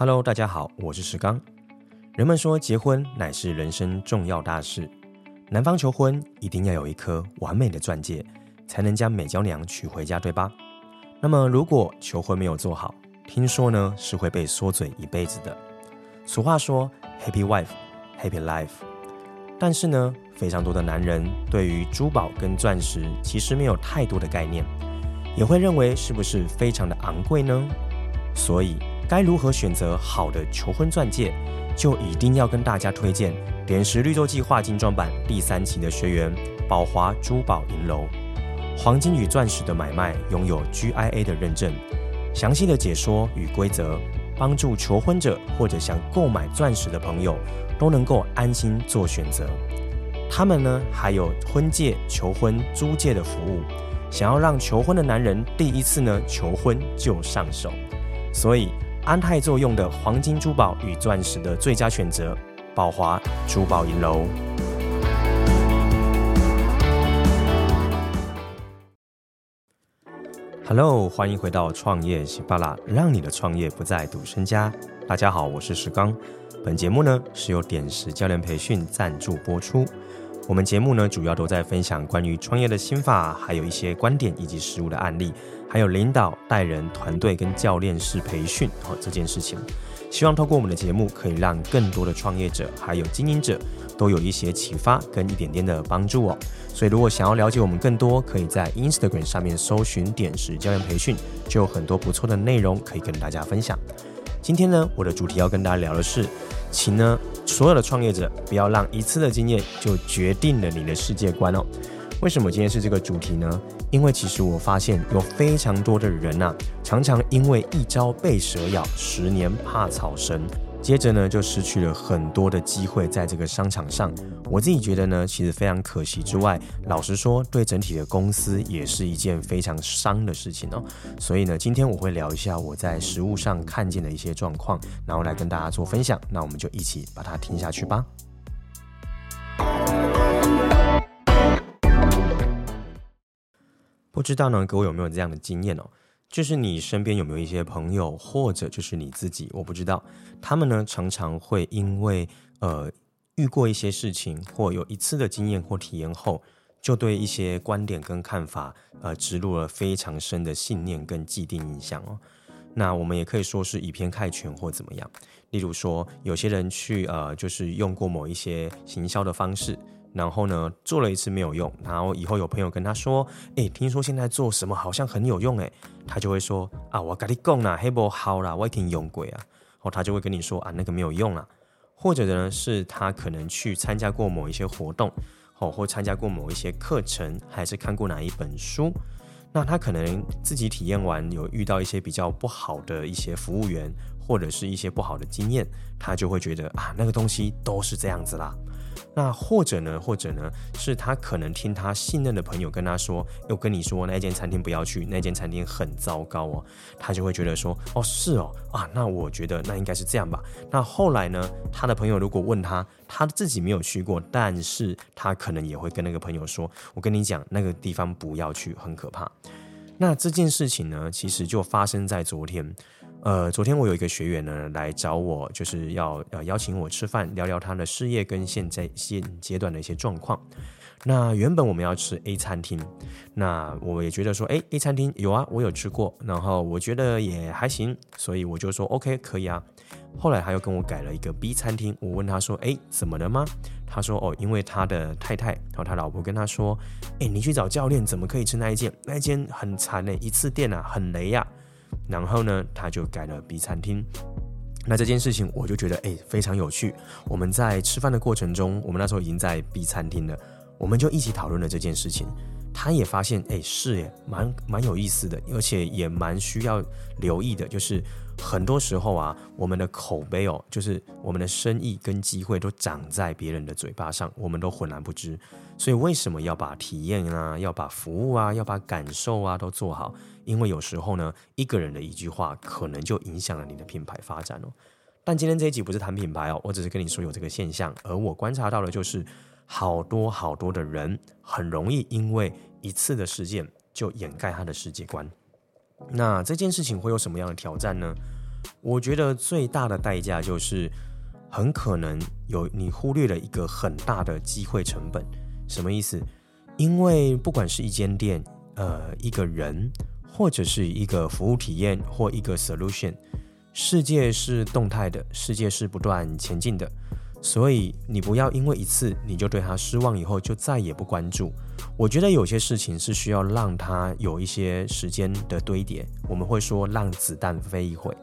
Hello，大家好，我是石刚。人们说结婚乃是人生重要大事，男方求婚一定要有一颗完美的钻戒，才能将美娇娘娶回家，对吧？那么如果求婚没有做好，听说呢是会被说嘴一辈子的。俗话说 Happy wife, happy life。但是呢，非常多的男人对于珠宝跟钻石其实没有太多的概念，也会认为是不是非常的昂贵呢？所以该如何选择好的求婚钻戒，就一定要跟大家推荐点石绿洲计划精装版第三期的学员宝华珠宝银楼。黄金与钻石的买卖拥有 GIA 的认证，详细的解说与规则，帮助求婚者或者想购买钻石的朋友都能够安心做选择。他们呢还有婚戒、求婚租借的服务，想要让求婚的男人第一次呢求婚就上手，所以安泰作用的黄金珠宝与钻石的最佳选择，宝华珠宝银楼。Hello，欢迎回到创业喜巴拉，让你的创业不再赌身家。大家好，我是石刚。本节目呢是由点石教练培训赞助播出。我们节目呢主要都在分享关于创业的心法，还有一些观点以及实务的案例，还有领导带人团队跟教练式培训哦这件事情。希望透过我们的节目，可以让更多的创业者还有经营者都有一些启发跟一点点的帮助哦。所以，如果想要了解我们更多，可以在 Instagram 上面搜寻“点石教练培训”，就有很多不错的内容可以跟大家分享。今天呢，我的主题要跟大家聊的是，请呢所有的创业者不要让一次的经验就决定了你的世界观哦。为什么今天是这个主题呢？因为其实我发现有非常多的人呐、常常因为一朝被蛇咬，十年怕草绳。接着呢，就失去了很多的机会在这个商场上。我自己觉得呢，其实非常可惜之外，老实说，对整体的公司也是一件非常伤的事情哦。所以呢，今天我会聊一下我在实物上看见的一些状况，然后来跟大家做分享。那我们就一起把它听下去吧。不知道呢，各位有没有这样的经验哦？就是你身边有没有一些朋友，或者就是你自己，我不知道，他们呢常常会因为呃遇过一些事情，或有一次的经验或体验后，就对一些观点跟看法呃植入了非常深的信念跟既定印象哦。那我们也可以说是以偏概全或怎么样。例如说，有些人去呃就是用过某一些行销的方式。然后呢，做了一次没有用，然后以后有朋友跟他说：“哎，听说现在做什么好像很有用哎。”他就会说：“啊，我跟你讲啦，黑不好啦，我已经用过啊。”哦，他就会跟你说：“啊，那个没有用啦。”或者呢，是他可能去参加过某一些活动，哦，或参加过某一些课程，还是看过哪一本书，那他可能自己体验完，有遇到一些比较不好的一些服务员，或者是一些不好的经验，他就会觉得啊，那个东西都是这样子啦。那或者呢，或者呢，是他可能听他信任的朋友跟他说，又跟你说那间餐厅不要去，那间餐厅很糟糕哦，他就会觉得说，哦，是哦，啊，那我觉得那应该是这样吧。那后来呢，他的朋友如果问他，他自己没有去过，但是他可能也会跟那个朋友说，我跟你讲，那个地方不要去，很可怕。那这件事情呢，其实就发生在昨天。呃，昨天我有一个学员呢来找我，就是要呃邀请我吃饭，聊聊他的事业跟现在现阶段的一些状况。那原本我们要吃 A 餐厅，那我也觉得说，哎，A 餐厅有啊，我有吃过，然后我觉得也还行，所以我就说 OK 可以啊。后来他又跟我改了一个 B 餐厅，我问他说，哎，怎么了吗？他说哦，因为他的太太然后他老婆跟他说，哎，你去找教练，怎么可以吃那一间？那一间很惨呢，一次店啊，很雷呀、然后呢，他就改了 B 餐厅。那这件事情我就觉得哎，非常有趣。我们在吃饭的过程中，我们那时候已经在 B 餐厅了，我们就一起讨论了这件事情。他也发现哎，是耶，蛮蛮有意思的，而且也蛮需要留意的，就是。很多时候啊，我们的口碑哦，就是我们的生意跟机会都长在别人的嘴巴上，我们都浑然不知。所以为什么要把体验啊，要把服务啊，要把感受啊都做好？因为有时候呢，一个人的一句话可能就影响了你的品牌发展哦。但今天这一集不是谈品牌哦，我只是跟你说有这个现象，而我观察到的就是好多好多的人很容易因为一次的事件就掩盖他的世界观。那这件事情会有什么样的挑战呢？我觉得最大的代价就是，很可能有你忽略了一个很大的机会成本。什么意思？因为不管是一间店、呃一个人，或者是一个服务体验或一个 solution，世界是动态的，世界是不断前进的。所以你不要因为一次你就对他失望，以后就再也不关注。我觉得有些事情是需要让他有一些时间的堆叠。我们会说让子弹飞一会。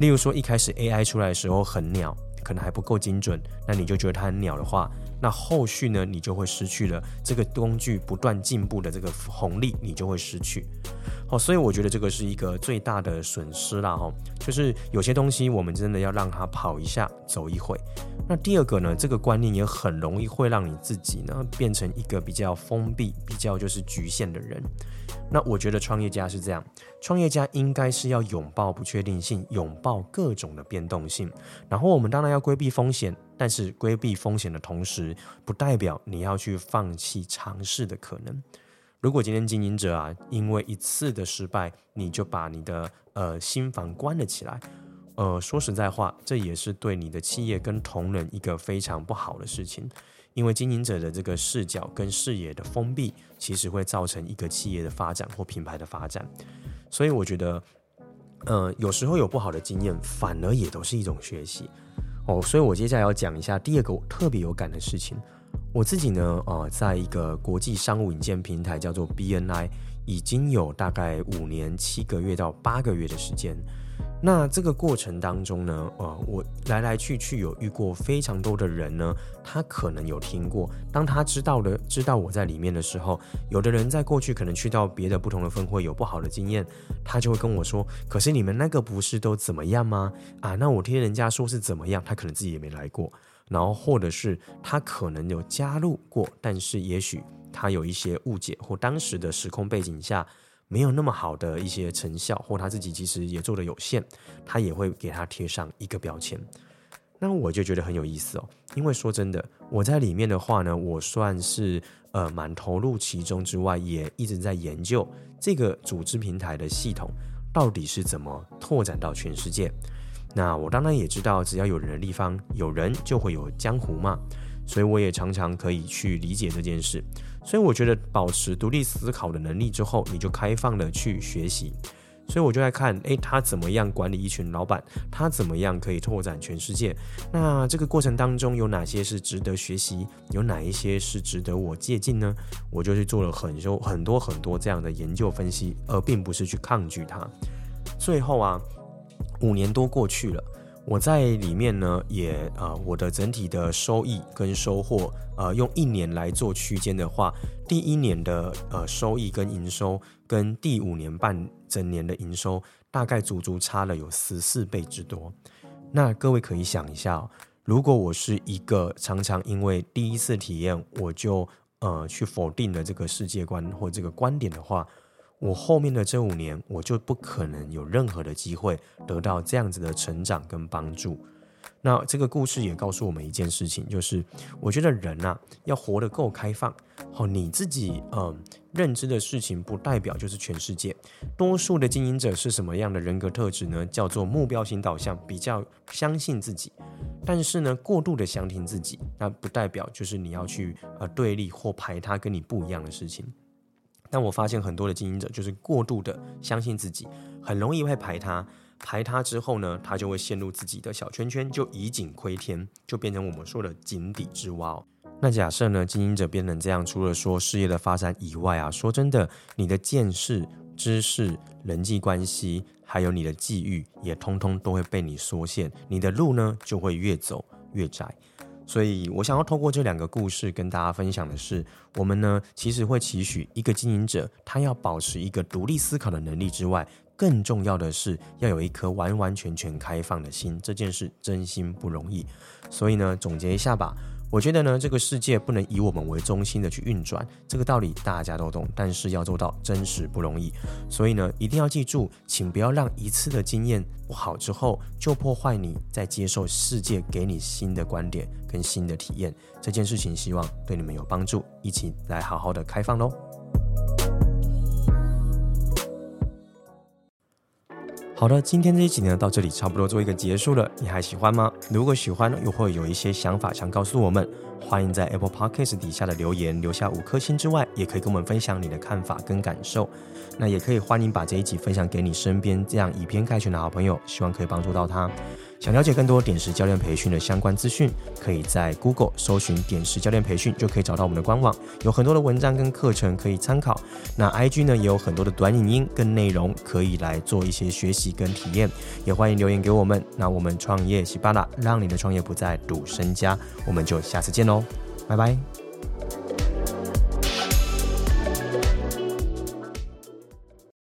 例如说一开始 AI 出来的时候很鸟，可能还不够精准，那你就觉得它很鸟的话，那后续呢你就会失去了这个工具不断进步的这个红利，你就会失去。好，所以我觉得这个是一个最大的损失啦，哈，就是有些东西我们真的要让它跑一下，走一会。那第二个呢，这个观念也很容易会让你自己呢变成一个比较封闭、比较就是局限的人。那我觉得创业家是这样，创业家应该是要拥抱不确定性，拥抱各种的变动性。然后我们当然要规避风险，但是规避风险的同时，不代表你要去放弃尝试的可能。如果今天经营者啊，因为一次的失败，你就把你的呃心房关了起来，呃，说实在话，这也是对你的企业跟同仁一个非常不好的事情。因为经营者的这个视角跟视野的封闭，其实会造成一个企业的发展或品牌的发展。所以我觉得，呃，有时候有不好的经验，反而也都是一种学习哦。所以我接下来要讲一下第二个特别有感的事情。我自己呢，呃，在一个国际商务引荐平台叫做 BNI，已经有大概五年七个月到八个月的时间。那这个过程当中呢，呃，我来来去去有遇过非常多的人呢，他可能有听过。当他知道的知道我在里面的时候，有的人在过去可能去到别的不同的分会有不好的经验，他就会跟我说：“可是你们那个不是都怎么样吗？啊，那我听人家说是怎么样，他可能自己也没来过。”然后，或者是他可能有加入过，但是也许他有一些误解，或当时的时空背景下没有那么好的一些成效，或他自己其实也做得有限，他也会给他贴上一个标签。那我就觉得很有意思哦，因为说真的，我在里面的话呢，我算是呃蛮投入其中之外，也一直在研究这个组织平台的系统到底是怎么拓展到全世界。那我当然也知道，只要有人的地方，有人就会有江湖嘛。所以我也常常可以去理解这件事。所以我觉得，保持独立思考的能力之后，你就开放的去学习。所以我就在看，诶，他怎么样管理一群老板？他怎么样可以拓展全世界？那这个过程当中有哪些是值得学习？有哪一些是值得我借鉴呢？我就去做了很多很多很多这样的研究分析，而并不是去抗拒它。最后啊。五年多过去了，我在里面呢，也呃，我的整体的收益跟收获，呃，用一年来做区间的话，第一年的呃收益跟营收，跟第五年半整年的营收，大概足足差了有十四倍之多。那各位可以想一下，如果我是一个常常因为第一次体验我就呃去否定了这个世界观或这个观点的话。我后面的这五年，我就不可能有任何的机会得到这样子的成长跟帮助。那这个故事也告诉我们一件事情，就是我觉得人啊，要活得够开放。好，你自己嗯认知的事情，不代表就是全世界。多数的经营者是什么样的人格特质呢？叫做目标型导向，比较相信自己。但是呢，过度的相信自己，那不代表就是你要去呃对立或排他跟你不一样的事情。但我发现很多的经营者就是过度的相信自己，很容易会排他，排他之后呢，他就会陷入自己的小圈圈，就以井窥天，就变成我们说的井底之蛙哦。那假设呢，经营者变成这样，除了说事业的发展以外啊，说真的，你的见识、知识、人际关系，还有你的际遇，也通通都会被你缩限，你的路呢就会越走越窄。所以我想要透过这两个故事跟大家分享的是，我们呢其实会期许一个经营者，他要保持一个独立思考的能力之外，更重要的是要有一颗完完全全开放的心。这件事真心不容易。所以呢，总结一下吧。我觉得呢，这个世界不能以我们为中心的去运转，这个道理大家都懂，但是要做到真实不容易。所以呢，一定要记住，请不要让一次的经验不好之后，就破坏你在接受世界给你新的观点跟新的体验。这件事情希望对你们有帮助，一起来好好的开放喽。好的，今天这一集呢，到这里差不多做一个结束了。你还喜欢吗？如果喜欢，又会有一些想法想告诉我们，欢迎在 Apple Podcast 底下的留言留下五颗星之外，也可以跟我们分享你的看法跟感受。那也可以欢迎把这一集分享给你身边这样以偏概全的好朋友，希望可以帮助到他。想了解更多点石教练培训的相关资讯，可以在 Google 搜寻点石教练培训，就可以找到我们的官网，有很多的文章跟课程可以参考。那 IG 呢，也有很多的短影音跟内容可以来做一些学习跟体验，也欢迎留言给我们。那我们创业喜巴拉，让你的创业不再赌身家，我们就下次见喽，拜拜。